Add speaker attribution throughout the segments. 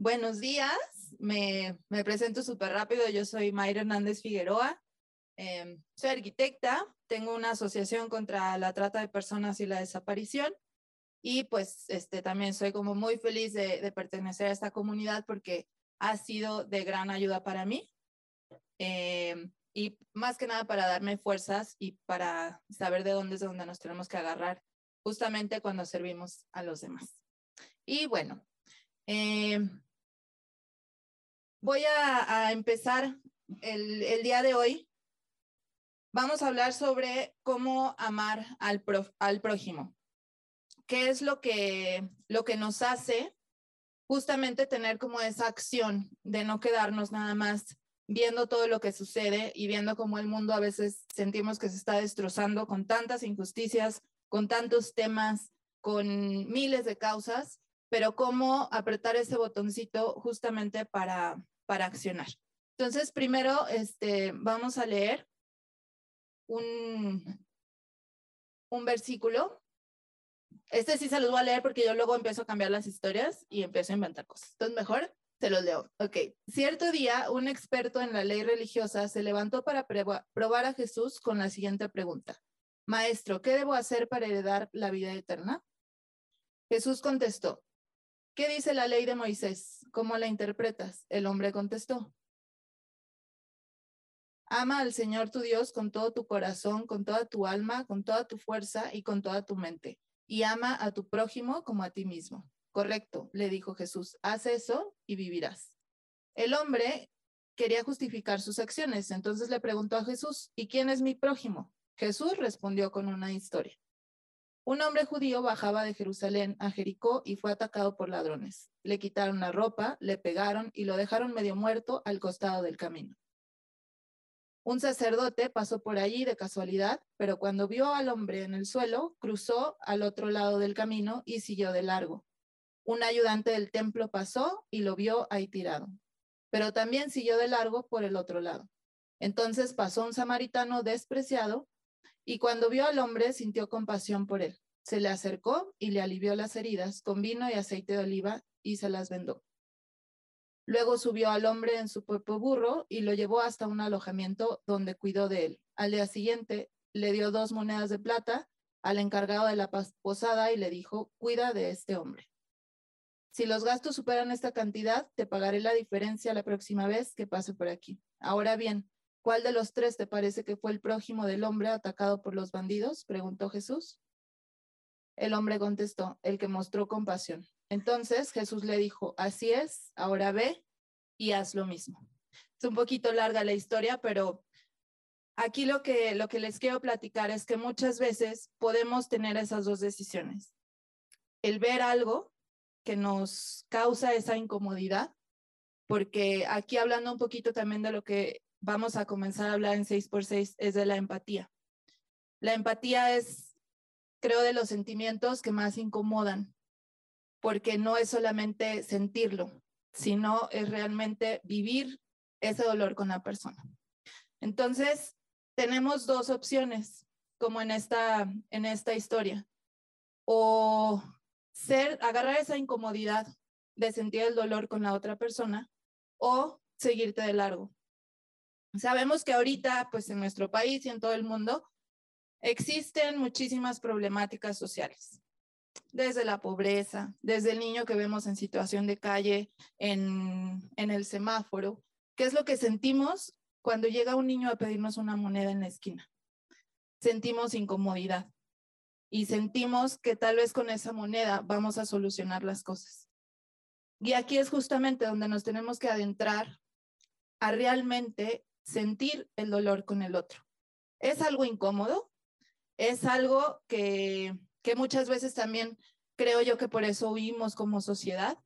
Speaker 1: Buenos días, me, me presento súper rápido. Yo soy Mayra Hernández Figueroa. Eh, soy arquitecta, tengo una asociación contra la trata de personas y la desaparición y pues este, también soy como muy feliz de, pertenecer a esta comunidad porque ha sido de gran ayuda para mí eh, y más que nada para darme fuerzas y para saber de dónde es donde nos tenemos que agarrar justamente cuando servimos a los demás. Y bueno, eh, voy a, empezar el, día de hoy. Vamos a hablar sobre cómo amar al, al prójimo. ¿Qué es lo que, lo que nos hace justamente tener como esa acción de no quedarnos nada más viendo todo lo que sucede y viendo cómo el mundo a veces sentimos que se está destrozando con tantas injusticias, con tantos temas, con miles de causas, pero cómo apretar ese botoncito justamente para, para accionar. Entonces, primero este, vamos a leer un, un versículo. Este sí se los voy a leer porque yo luego empiezo a cambiar las historias y empiezo a inventar cosas. Entonces, mejor se los leo. Ok. Cierto día, un experto en la ley religiosa se levantó para probar a Jesús con la siguiente pregunta. Maestro, ¿qué debo hacer para heredar la vida eterna? Jesús contestó, ¿qué dice la ley de Moisés? ¿Cómo la interpretas? El hombre contestó, ama al Señor tu Dios con todo tu corazón, con toda tu alma, con toda tu fuerza y con toda tu mente, y ama a tu prójimo como a ti mismo. Correcto, le dijo Jesús, haz eso y vivirás. El hombre quería justificar sus acciones, entonces le preguntó a Jesús, ¿y quién es mi prójimo? Jesús respondió con una historia. Un hombre judío bajaba de Jerusalén a Jericó y fue atacado por ladrones. Le quitaron la ropa, le pegaron y lo dejaron medio muerto al costado del camino. Un sacerdote pasó por allí de casualidad, pero cuando vio al hombre en el suelo, cruzó al otro lado del camino y siguió de largo. Un ayudante del templo pasó y lo vio ahí tirado, pero también siguió de largo por el otro lado. Entonces pasó un samaritano despreciado y cuando vio al hombre sintió compasión por él. Se le acercó y le alivió las heridas con vino y aceite de oliva y se las vendó. Luego subió al hombre en su propio burro y lo llevó hasta un alojamiento donde cuidó de él. Al día siguiente le dio dos monedas de plata al encargado de la posada y le dijo, cuida de este hombre. Si los gastos superan esta cantidad, te pagaré la diferencia la próxima vez que pase por aquí. Ahora bien, ¿Cuál de los tres te parece que fue el prójimo del hombre atacado por los bandidos? preguntó Jesús. El hombre contestó, el que mostró compasión. Entonces Jesús le dijo, así es, ahora ve y haz lo mismo. Es un poquito larga la historia, pero aquí lo que, lo que les quiero platicar es que muchas veces podemos tener esas dos decisiones. El ver algo que nos causa esa incomodidad, porque aquí hablando un poquito también de lo que vamos a comenzar a hablar en 6x6 es de la empatía. La empatía es, creo, de los sentimientos que más incomodan, porque no es solamente sentirlo, sino es realmente vivir ese dolor con la persona. Entonces, tenemos dos opciones, como en esta, en esta historia. O ser, agarrar esa incomodidad de sentir el dolor con la otra persona, o seguirte de largo. Sabemos que ahorita, pues en nuestro país y en todo el mundo, existen muchísimas problemáticas sociales, desde la pobreza, desde el niño que vemos en situación de calle, en, en el semáforo. ¿Qué es lo que sentimos cuando llega un niño a pedirnos una moneda en la esquina? Sentimos incomodidad y sentimos que tal vez con esa moneda vamos a solucionar las cosas. Y aquí es justamente donde nos tenemos que adentrar a realmente sentir el dolor con el otro. Es algo incómodo, es algo que, que muchas veces también creo yo que por eso huimos como sociedad.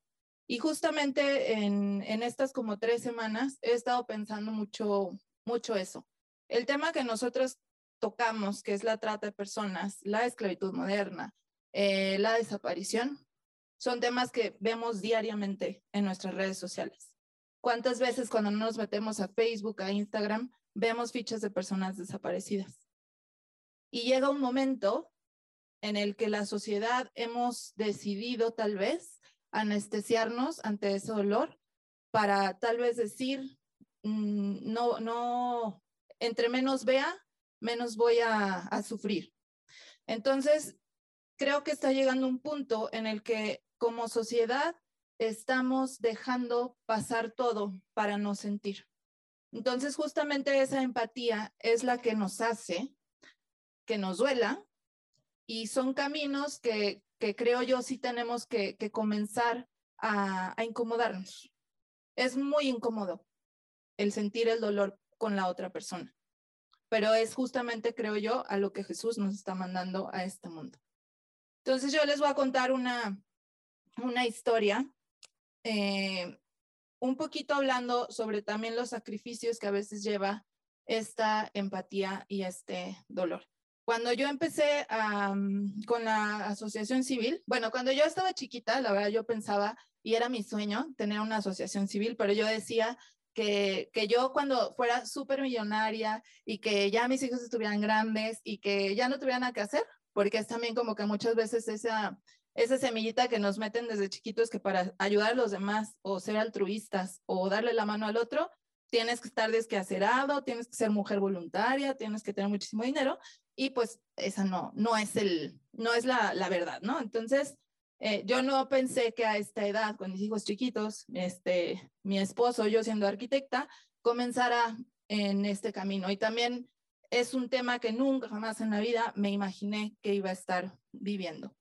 Speaker 1: Y justamente en, en estas como tres semanas he estado pensando mucho, mucho eso. El tema que nosotros tocamos, que es la trata de personas, la esclavitud moderna, eh, la desaparición, son temas que vemos diariamente en nuestras redes sociales. ¿Cuántas veces cuando nos metemos a Facebook, a Instagram, vemos fichas de personas desaparecidas? Y llega un momento en el que la sociedad hemos decidido tal vez anestesiarnos ante ese dolor para tal vez decir, mm, no, no, entre menos vea, menos voy a, a sufrir. Entonces, creo que está llegando un punto en el que como sociedad estamos dejando pasar todo para no sentir. Entonces, justamente esa empatía es la que nos hace que nos duela y son caminos que, creo yo sí tenemos que, comenzar a, a incomodarnos. Es muy incómodo el sentir el dolor con la otra persona, pero es justamente, creo yo, a lo que Jesús nos está mandando a este mundo. Entonces yo les voy a contar una, una historia eh, un poquito hablando sobre también los sacrificios que a veces lleva esta empatía y este dolor. Cuando yo empecé con la asociación civil, bueno, cuando yo estaba chiquita, la verdad yo pensaba, y era mi sueño, tener una asociación civil, pero yo decía que, que yo cuando fuera súper millonaria y que ya mis hijos estuvieran grandes y que ya no tuvieran nada que hacer, porque es también como que muchas veces esa, esa semillita que nos meten desde chiquitos que para ayudar a los demás o ser altruistas o darle la mano al otro, tienes que estar desquacerado, tienes que ser mujer voluntaria, tienes que tener muchísimo dinero y pues esa no, no es, el, no es la, la verdad, ¿no? Entonces, eh, yo no pensé que a esta edad, con mis hijos chiquitos, este, mi esposo, yo siendo arquitecta, comenzara en este camino. Y también es un tema que nunca jamás en la vida me imaginé que iba a estar viviendo.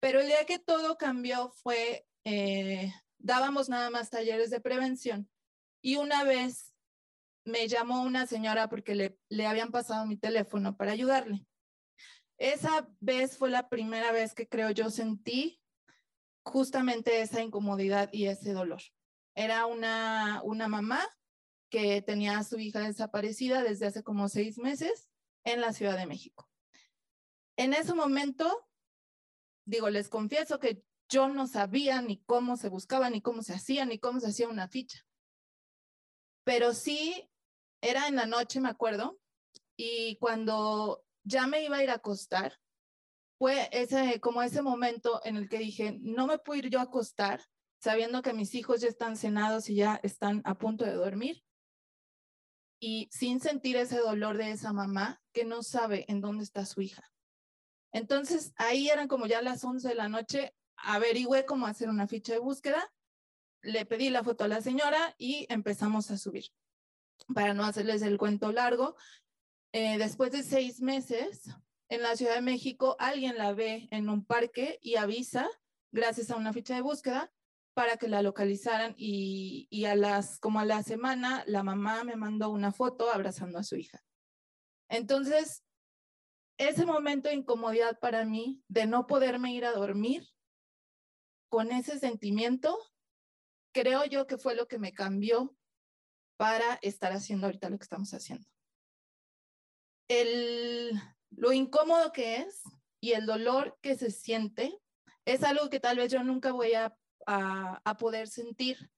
Speaker 1: Pero el día que todo cambió fue, eh, dábamos nada más talleres de prevención y una vez me llamó una señora porque le, le habían pasado mi teléfono para ayudarle. Esa vez fue la primera vez que creo yo sentí justamente esa incomodidad y ese dolor. Era una, una mamá que tenía a su hija desaparecida desde hace como seis meses en la Ciudad de México. En ese momento digo, les confieso que yo no sabía ni cómo se buscaba, ni cómo se hacía, ni cómo se hacía una ficha. Pero sí, era en la noche, me acuerdo, y cuando ya me iba a ir a acostar, fue ese, como ese momento en el que dije, no me puedo ir yo a acostar sabiendo que mis hijos ya están cenados y ya están a punto de dormir. Y sin sentir ese dolor de esa mamá que no sabe en dónde está su hija. Entonces, ahí eran como ya las 11 de la noche, averigüé cómo hacer una ficha de búsqueda, le pedí la foto a la señora y empezamos a subir. Para no hacerles el cuento largo, eh, después de seis meses, en la Ciudad de México, alguien la ve en un parque y avisa, gracias a una ficha de búsqueda, para que la localizaran y, y a las, como a la semana, la mamá me mandó una foto abrazando a su hija. Entonces, ese momento de incomodidad para mí de no poderme ir a dormir con ese sentimiento, creo yo que fue lo que me cambió para estar haciendo ahorita lo que estamos haciendo. El, lo incómodo que es y el dolor que se siente es algo que tal vez yo nunca voy a, a, a poder sentir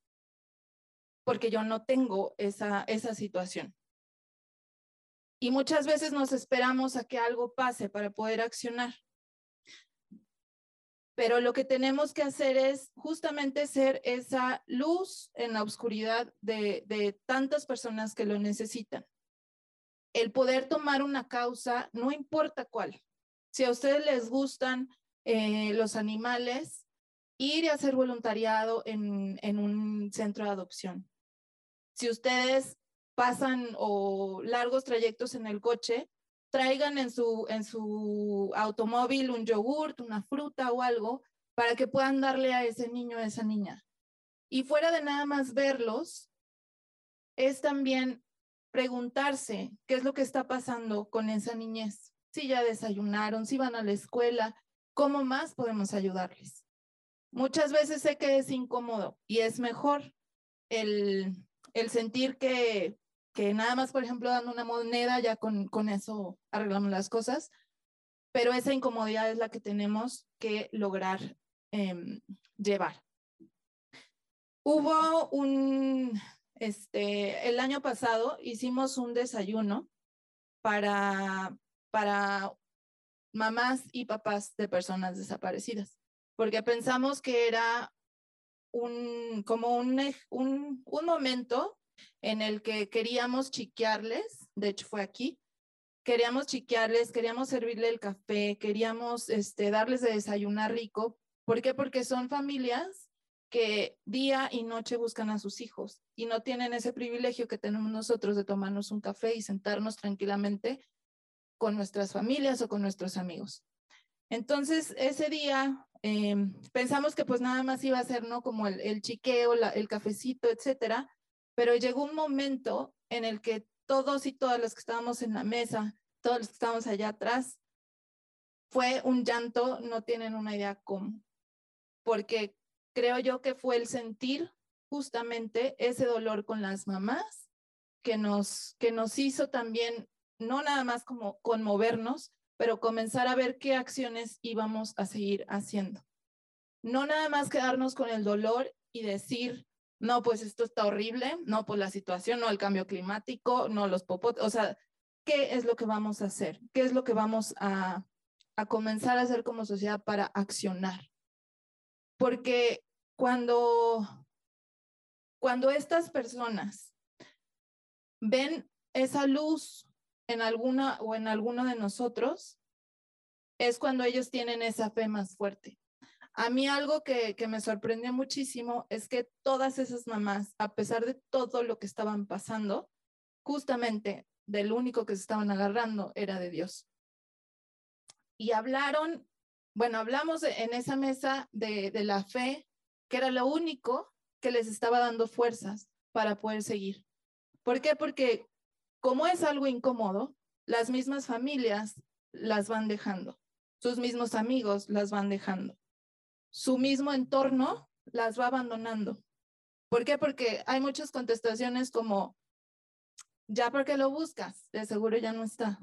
Speaker 1: porque yo no tengo esa, esa situación. Y muchas veces nos esperamos a que algo pase para poder accionar. Pero lo que tenemos que hacer es justamente ser esa luz en la oscuridad de, tantas personas que lo necesitan. El poder tomar una causa, no importa cuál. Si a ustedes les gustan eh, los animales, ir y hacer voluntariado en, en un centro de adopción. Si ustedes pasan o largos trayectos en el coche, traigan en su, en su automóvil un yogurt, una fruta o algo para que puedan darle a ese niño o a esa niña. Y fuera de nada más verlos, es también preguntarse qué es lo que está pasando con esa niñez. Si ya desayunaron, si van a la escuela, ¿cómo más podemos ayudarles? Muchas veces sé que es incómodo y es mejor el, el sentir que que nada más, por ejemplo, dando una moneda, ya con, con eso arreglamos las cosas, pero esa incomodidad es la que tenemos que lograr em, llevar. Hubo un, este, el año pasado hicimos un desayuno para, para mamás y papás de personas desaparecidas, porque pensamos que era un, como un, un, un momento en el que queríamos chiquearles, de hecho fue aquí, queríamos chiquearles, queríamos servirle el café, queríamos este, darles de desayunar rico. ¿Por qué? Porque son familias que día y noche buscan a sus hijos y no tienen ese privilegio que tenemos nosotros de tomarnos un café y sentarnos tranquilamente con nuestras familias o con nuestros amigos. Entonces, ese día em, pensamos que pues nada más iba a ser, ¿no? Como el, chiqueo, el cafecito, etcétera, pero llegó un momento en el que todos y todas las que estábamos en la mesa, todos los que estábamos allá atrás, fue un llanto, no tienen una idea cómo, porque creo yo que fue el sentir justamente ese dolor con las mamás que nos, que nos hizo también, no nada más como conmovernos, pero comenzar a ver qué acciones íbamos a seguir haciendo. No nada más quedarnos con el dolor y decir, no, pues esto está horrible, no, pues la situación, no, el cambio climático, no, los popotes, o sea, ¿qué es lo que vamos a hacer? ¿Qué es lo que vamos a, a comenzar a hacer como sociedad para accionar? Porque cuando, cuando estas personas ven esa luz en alguna o en alguno de nosotros, es cuando ellos tienen esa fe más fuerte. A mí algo que, me sorprendió muchísimo es que todas esas mamás, a pesar de todo lo que estaban pasando, justamente del único que se estaban agarrando era de Dios. Y hablaron bueno, hablamos en esa mesa de, de la fe, que era lo único que les estaba dando fuerzas para poder seguir. ¿Por qué? Porque como es algo incómodo, las mismas familias las van dejando, sus mismos amigos las van dejando, su mismo entorno las va abandonando. ¿Por qué? Porque hay muchas contestaciones como, ya porque lo buscas, de seguro ya no está.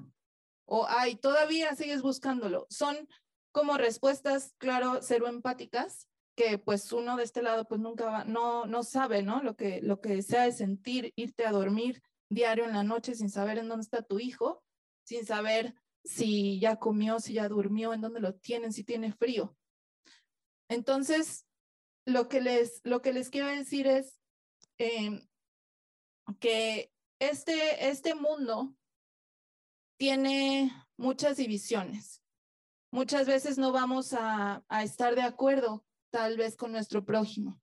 Speaker 1: O, ay, todavía sigues buscándolo. Son como respuestas, claro, cero empáticas, que pues uno de este lado pues nunca va, no, no sabe, ¿no? Lo que, lo que sea de sentir, irte a dormir diario en la noche sin saber en dónde está tu hijo, sin saber si ya comió, si ya durmió, en dónde lo tienen, si tiene frío. Entonces, lo que les, lo que les quiero decir es em, que este, este mundo tiene muchas divisiones. Muchas veces no vamos a, estar de acuerdo tal vez con nuestro prójimo.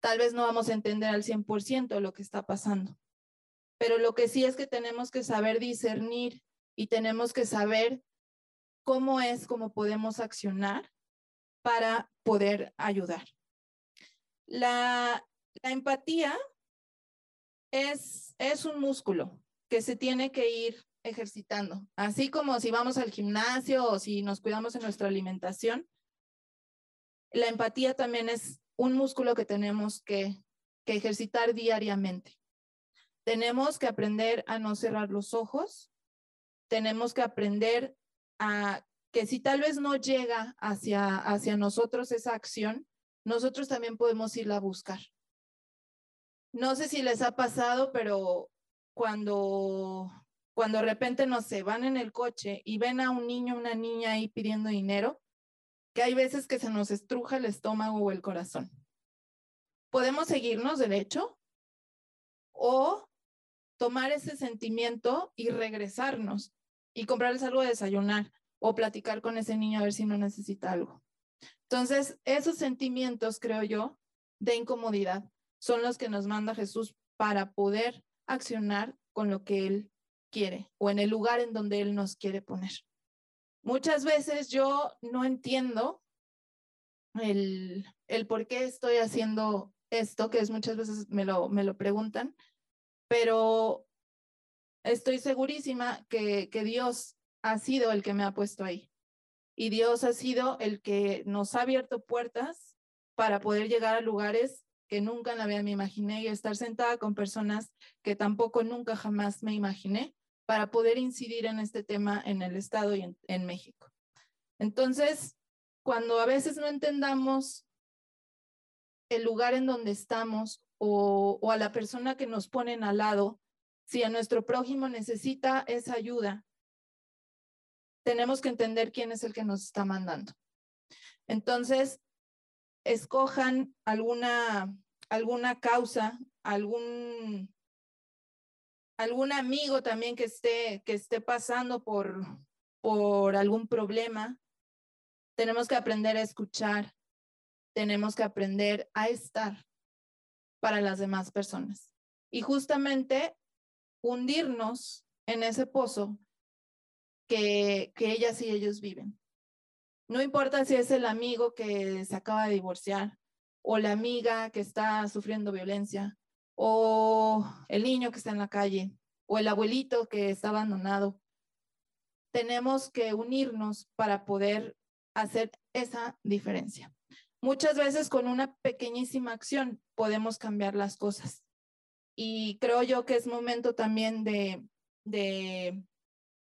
Speaker 1: Tal vez no vamos a entender al 100% lo que está pasando. Pero lo que sí es que tenemos que saber discernir y tenemos que saber cómo es, cómo podemos accionar para poder ayudar. La, empatía es, es un músculo que se tiene que ir ejercitando. Así como si vamos al gimnasio o si nos cuidamos en nuestra alimentación, la empatía también es un músculo que tenemos que, que ejercitar diariamente. Tenemos que aprender a no cerrar los ojos, tenemos que aprender a que si tal vez no llega hacia, hacia nosotros esa acción, nosotros también podemos irla a buscar. No sé si les ha pasado, pero cuando cuando de repente, no se van en el coche y ven a un niño, una niña ahí pidiendo dinero, que hay veces que se nos estruja el estómago o el corazón. Podemos seguirnos derecho o tomar ese sentimiento y regresarnos y comprarles algo de desayunar o platicar con ese niño a ver si no necesita algo. Entonces, esos sentimientos, creo yo, de incomodidad son los que nos manda Jesús para poder accionar con lo que Él quiere o en el lugar en donde Él nos quiere poner. Muchas veces yo no entiendo el, el por qué estoy haciendo esto, que es muchas veces me lo, me lo preguntan, pero estoy segurísima que, que Dios ha sido el que me ha puesto ahí. Y Dios ha sido el que nos ha abierto puertas para poder llegar a lugares que nunca en la vida me imaginé y estar sentada con personas que tampoco nunca jamás me imaginé para poder incidir en este tema en el Estado y en, México. Entonces, cuando a veces no entendamos el lugar en donde estamos o, o, a la persona que nos ponen al lado, si a nuestro prójimo necesita esa ayuda, tenemos que entender quién es el que nos está mandando. Entonces, escojan alguna, alguna causa, algún, algún amigo también que esté, que esté pasando por, por algún problema. Tenemos que aprender a escuchar, tenemos que aprender a estar para las demás personas. Y justamente hundirnos en ese pozo que, que ellas y ellos viven. No importa si es el amigo que se acaba de divorciar o la amiga que está sufriendo violencia o el niño que está en la calle o el abuelito que está abandonado. Tenemos que unirnos para poder hacer esa diferencia. Muchas veces con una pequeñísima acción podemos cambiar las cosas. Y creo yo que es momento también de, de,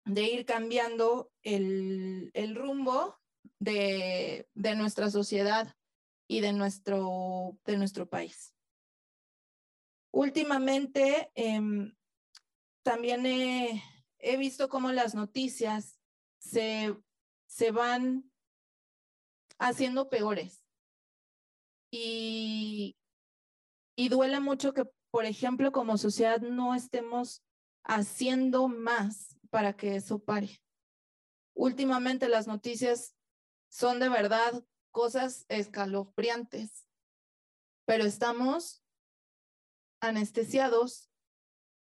Speaker 1: ir cambiando el, el rumbo de, de, nuestra sociedad y de nuestro, de nuestro país. Últimamente, em, también he, he, visto cómo las noticias se, se van haciendo peores. Y, y duele mucho que, por ejemplo, como sociedad no estemos haciendo más para que eso pare. Últimamente las noticias son de verdad cosas escalofriantes, pero estamos anestesiados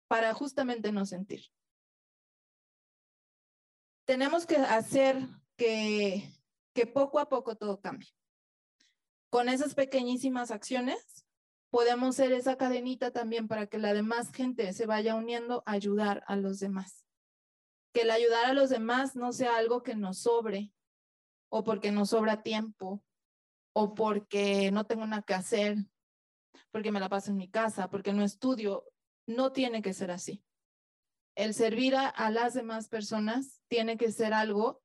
Speaker 1: para justamente no sentir. Tenemos que hacer que, que poco a poco todo cambie. Con esas pequeñísimas acciones podemos ser esa cadenita también para que la demás gente se vaya uniendo a ayudar a los demás. Que el ayudar a los demás no sea algo que nos sobre o porque nos sobra tiempo o porque no tengo nada que hacer, porque me la paso en mi casa, porque no estudio. No tiene que ser así. El servir a, a las demás personas tiene que ser algo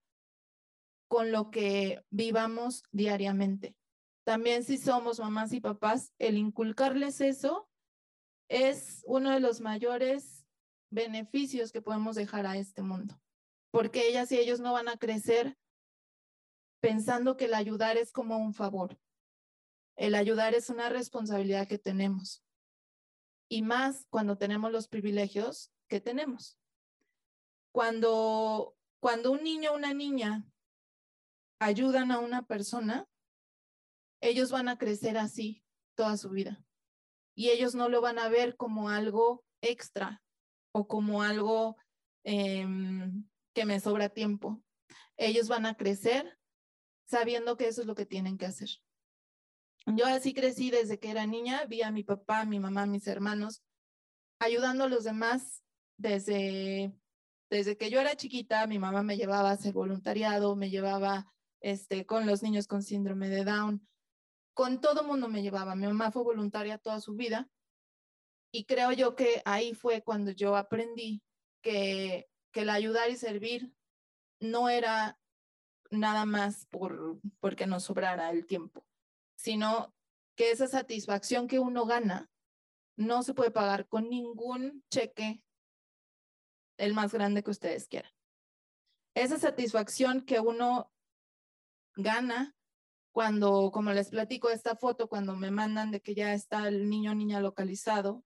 Speaker 1: con lo que vivamos diariamente. También si somos mamás y papás, el inculcarles eso es uno de los mayores beneficios que podemos dejar a este mundo, porque ellas y ellos no van a crecer pensando que el ayudar es como un favor. El ayudar es una responsabilidad que tenemos. Y más cuando tenemos los privilegios que tenemos. Cuando, cuando un niño o una niña ayudan a una persona, ellos van a crecer así toda su vida. Y ellos no lo van a ver como algo extra o como algo em, que me sobra tiempo. Ellos van a crecer sabiendo que eso es lo que tienen que hacer. Yo así crecí desde que era niña, vi a mi papá, mi mamá, mis hermanos ayudando a los demás desde, desde que yo era chiquita, mi mamá me llevaba a hacer voluntariado, me llevaba este, con los niños con síndrome de Down, con todo mundo me llevaba. Mi mamá fue voluntaria toda su vida y creo yo que ahí fue cuando yo aprendí que, que el ayudar y servir no era nada más por porque nos sobrara el tiempo, sino que esa satisfacción que uno gana no se puede pagar con ningún cheque, el más grande que ustedes quieran. Esa satisfacción que uno gana cuando, como les platico esta foto, cuando me mandan de que ya está el niño o niña localizado,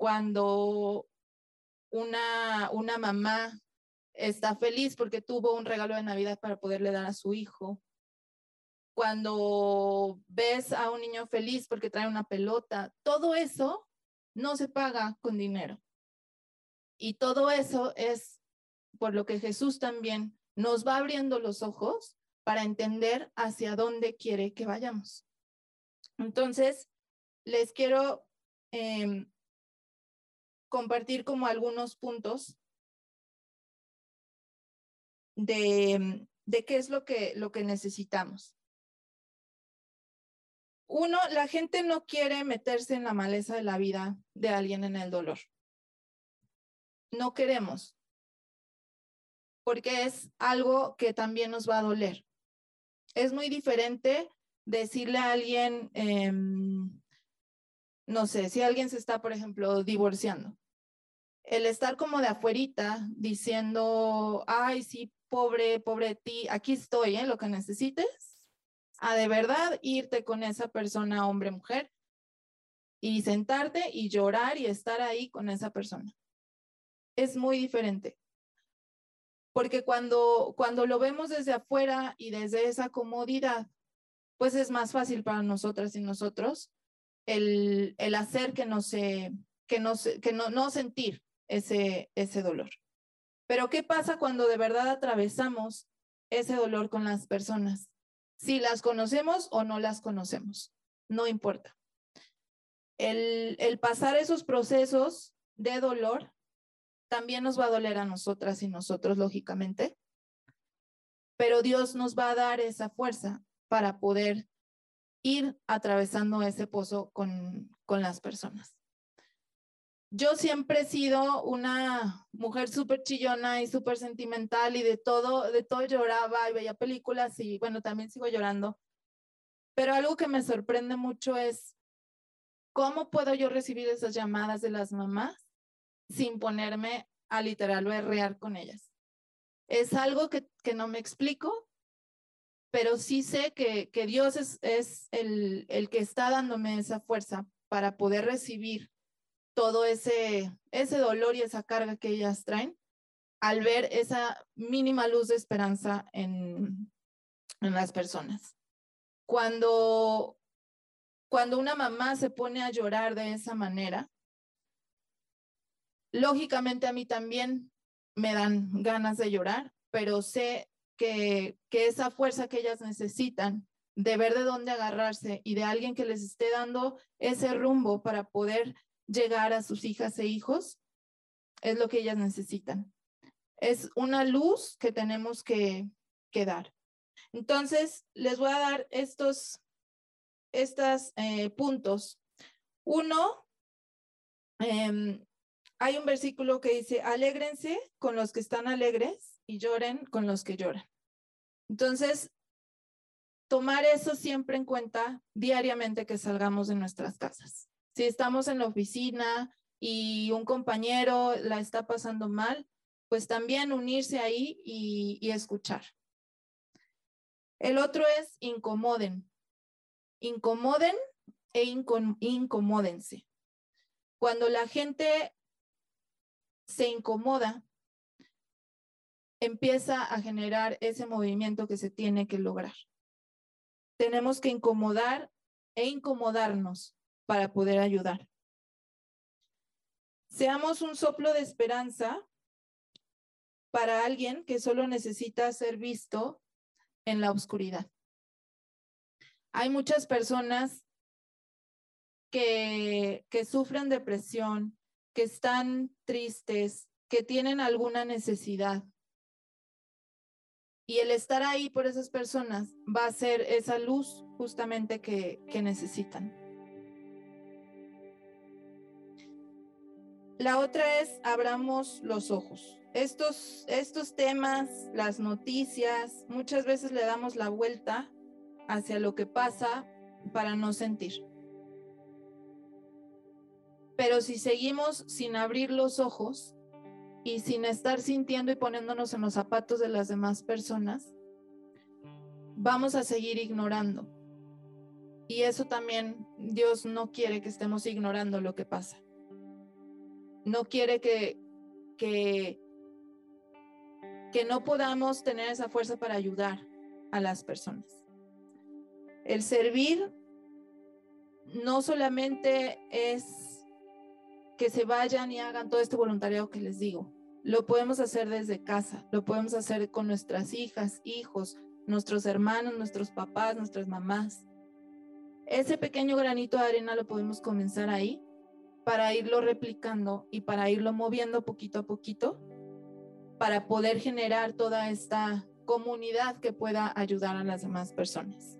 Speaker 1: cuando una, una mamá está feliz porque tuvo un regalo de Navidad para poderle dar a su hijo. Cuando ves a un niño feliz porque trae una pelota, todo eso no se paga con dinero. Y todo eso es por lo que Jesús también nos va abriendo los ojos para entender hacia dónde quiere que vayamos. Entonces, les quiero em, compartir como algunos puntos de, de qué es lo que, lo que necesitamos. Uno, la gente no quiere meterse en la maleza de la vida de alguien en el dolor. No queremos, porque es algo que también nos va a doler. Es muy diferente decirle a alguien, em, no sé, si alguien se está, por ejemplo, divorciando, el estar como de afuerita diciendo, ay, sí, pobre, pobre ti, aquí estoy, ¿eh? Lo que necesites, a de verdad irte con esa persona, hombre, mujer, y sentarte y llorar y estar ahí con esa persona. Es muy diferente. Porque cuando, cuando lo vemos desde afuera y desde esa comodidad, pues es más fácil para nosotras y nosotros el, el hacer que no se, que no, que no, no sentir ese, ese dolor. Pero ¿qué pasa cuando de verdad atravesamos ese dolor con las personas? Si las conocemos o no las conocemos, no importa. El, el pasar esos procesos de dolor también nos va a doler a nosotras y nosotros, lógicamente, pero Dios nos va a dar esa fuerza para poder ir atravesando ese pozo con, con las personas. Yo siempre he sido una mujer súper chillona y súper sentimental y de todo, de todo lloraba y veía películas y bueno, también sigo llorando. Pero algo que me sorprende mucho es cómo puedo yo recibir esas llamadas de las mamás sin ponerme a literal berrear con ellas. Es algo que, que no me explico, pero sí sé que, que Dios es, es el, el que está dándome esa fuerza para poder recibir todo ese, ese dolor y esa carga que ellas traen al ver esa mínima luz de esperanza en, en las personas. Cuando, cuando una mamá se pone a llorar de esa manera, lógicamente a mí también me dan ganas de llorar, pero sé que, esa fuerza que ellas necesitan de ver de dónde agarrarse y de alguien que les esté dando ese rumbo para poder llegar a sus hijas e hijos, es lo que ellas necesitan. Es una luz que tenemos que, dar. Entonces, les voy a dar estos, estos eh, puntos. Uno, em, hay un versículo que dice, alégrense con los que están alegres y lloren con los que lloran. Entonces, tomar eso siempre en cuenta diariamente que salgamos de nuestras casas. Si estamos en la oficina y un compañero la está pasando mal, pues también unirse ahí y, escuchar. El otro es incomoden. Incomoden e incomódense. Cuando la gente se incomoda, empieza a generar ese movimiento que se tiene que lograr. Tenemos que incomodar e incomodarnos para poder ayudar. Seamos un soplo de esperanza para alguien que solo necesita ser visto en la oscuridad. Hay muchas personas que, que sufren depresión, que están tristes, que tienen alguna necesidad. Y el estar ahí por esas personas va a ser esa luz justamente que, necesitan. La otra es abramos los ojos. Estos, estos temas, las noticias, muchas veces le damos la vuelta hacia lo que pasa para no sentir. Pero si seguimos sin abrir los ojos y sin estar sintiendo y poniéndonos en los zapatos de las demás personas, vamos a seguir ignorando. Y eso también Dios no quiere que estemos ignorando lo que pasa. No quiere que, que, que no podamos tener esa fuerza para ayudar a las personas. El servir no solamente es que se vayan y hagan todo este voluntariado que les digo. Lo podemos hacer desde casa, lo podemos hacer con nuestras hijas, hijos, nuestros hermanos, nuestros papás, nuestras mamás. Ese pequeño granito de arena lo podemos comenzar ahí para irlo replicando y para irlo moviendo poquito a poquito para poder generar toda esta comunidad que pueda ayudar a las demás personas.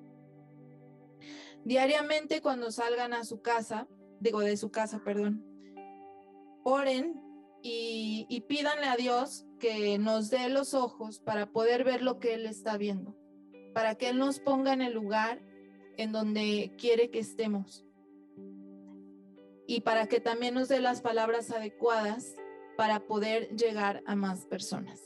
Speaker 1: Diariamente cuando salgan a su casa, digo de su casa, perdón, oren y, pídanle a Dios que nos dé los ojos para poder ver lo que Él está viendo, para que Él nos ponga en el lugar en donde quiere que estemos y para que también nos dé las palabras adecuadas para poder llegar a más personas.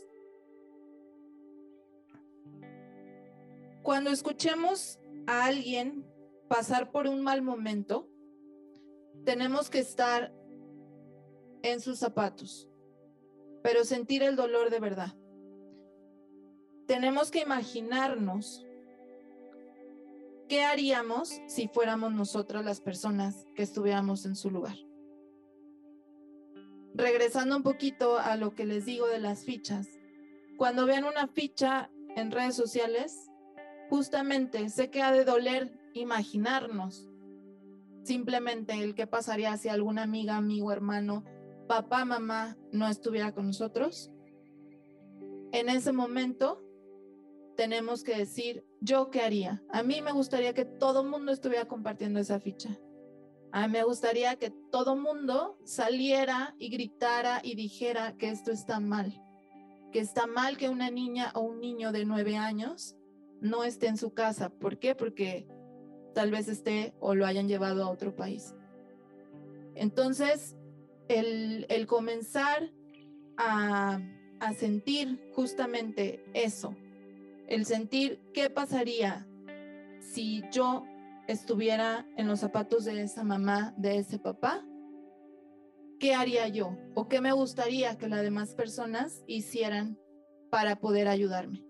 Speaker 1: Cuando escuchemos a alguien pasar por un mal momento, tenemos que estar en sus zapatos, pero sentir el dolor de verdad. Tenemos que imaginarnos qué haríamos si fuéramos nosotras las personas que estuviéramos en su lugar. Regresando un poquito a lo que les digo de las fichas, cuando vean una ficha en redes sociales, justamente sé que ha de doler imaginarnos simplemente el qué pasaría si alguna amiga, amigo, hermano, papá, mamá no estuviera con nosotros. En ese momento tenemos que decir, ¿yo qué haría? A mí me gustaría que todo mundo estuviera compartiendo esa ficha. A mí me gustaría que todo mundo saliera y gritara y dijera que esto está mal, que está mal que una niña o un niño de nueve años no esté en su casa. ¿Por qué? Porque tal vez esté o lo hayan llevado a otro país. Entonces, el, comenzar a, a sentir justamente eso, el sentir qué pasaría si yo estuviera en los zapatos de esa mamá, de ese papá, ¿qué haría yo? ¿O qué me gustaría que las demás personas hicieran para poder ayudarme?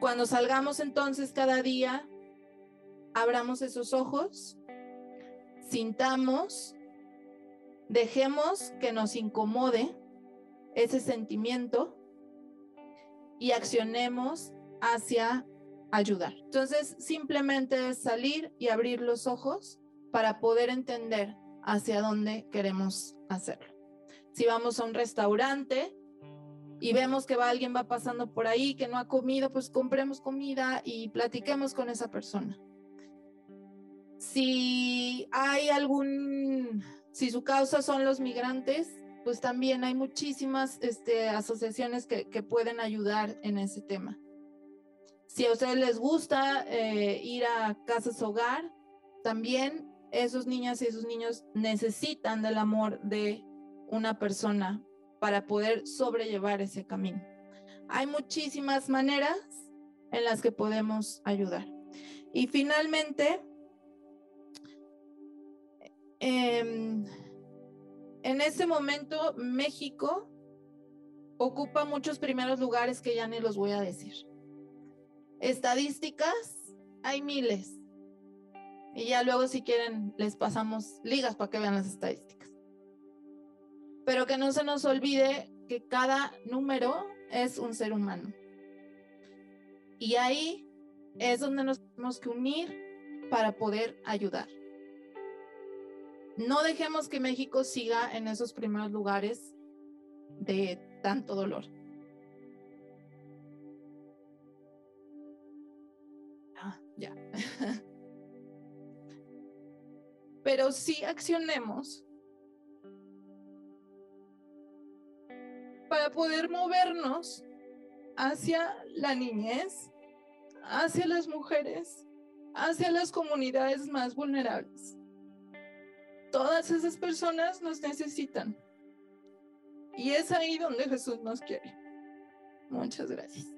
Speaker 1: Cuando salgamos entonces cada día, abramos esos ojos, sintamos, dejemos que nos incomode ese sentimiento y accionemos hacia ayudar. Entonces, simplemente es salir y abrir los ojos para poder entender hacia dónde queremos hacerlo. Si vamos a un restaurante y vemos que va alguien va pasando por ahí que no ha comido, pues compremos comida y platiquemos con esa persona. Si hay algún, si su causa son los migrantes, pues también hay muchísimas este, asociaciones que, pueden ayudar en ese tema. Si a ustedes les gusta eh, ir a casas hogar, también esos niñas y esos niños necesitan del amor de una persona para poder sobrellevar ese camino. Hay muchísimas maneras en las que podemos ayudar. Y finalmente, em, en este momento México ocupa muchos primeros lugares que ya ni los voy a decir. Estadísticas, hay miles. Y ya luego si quieren les pasamos ligas para que vean las estadísticas. Pero que no se nos olvide que cada número es un ser humano. Y ahí es donde nos tenemos que unir para poder ayudar. No dejemos que México siga en esos primeros lugares de tanto dolor. Ah, ya. Pero sí accionemos para poder movernos hacia la niñez, hacia las mujeres, hacia las comunidades más vulnerables. Todas esas personas nos necesitan. Y es ahí donde Jesús nos quiere. Muchas gracias.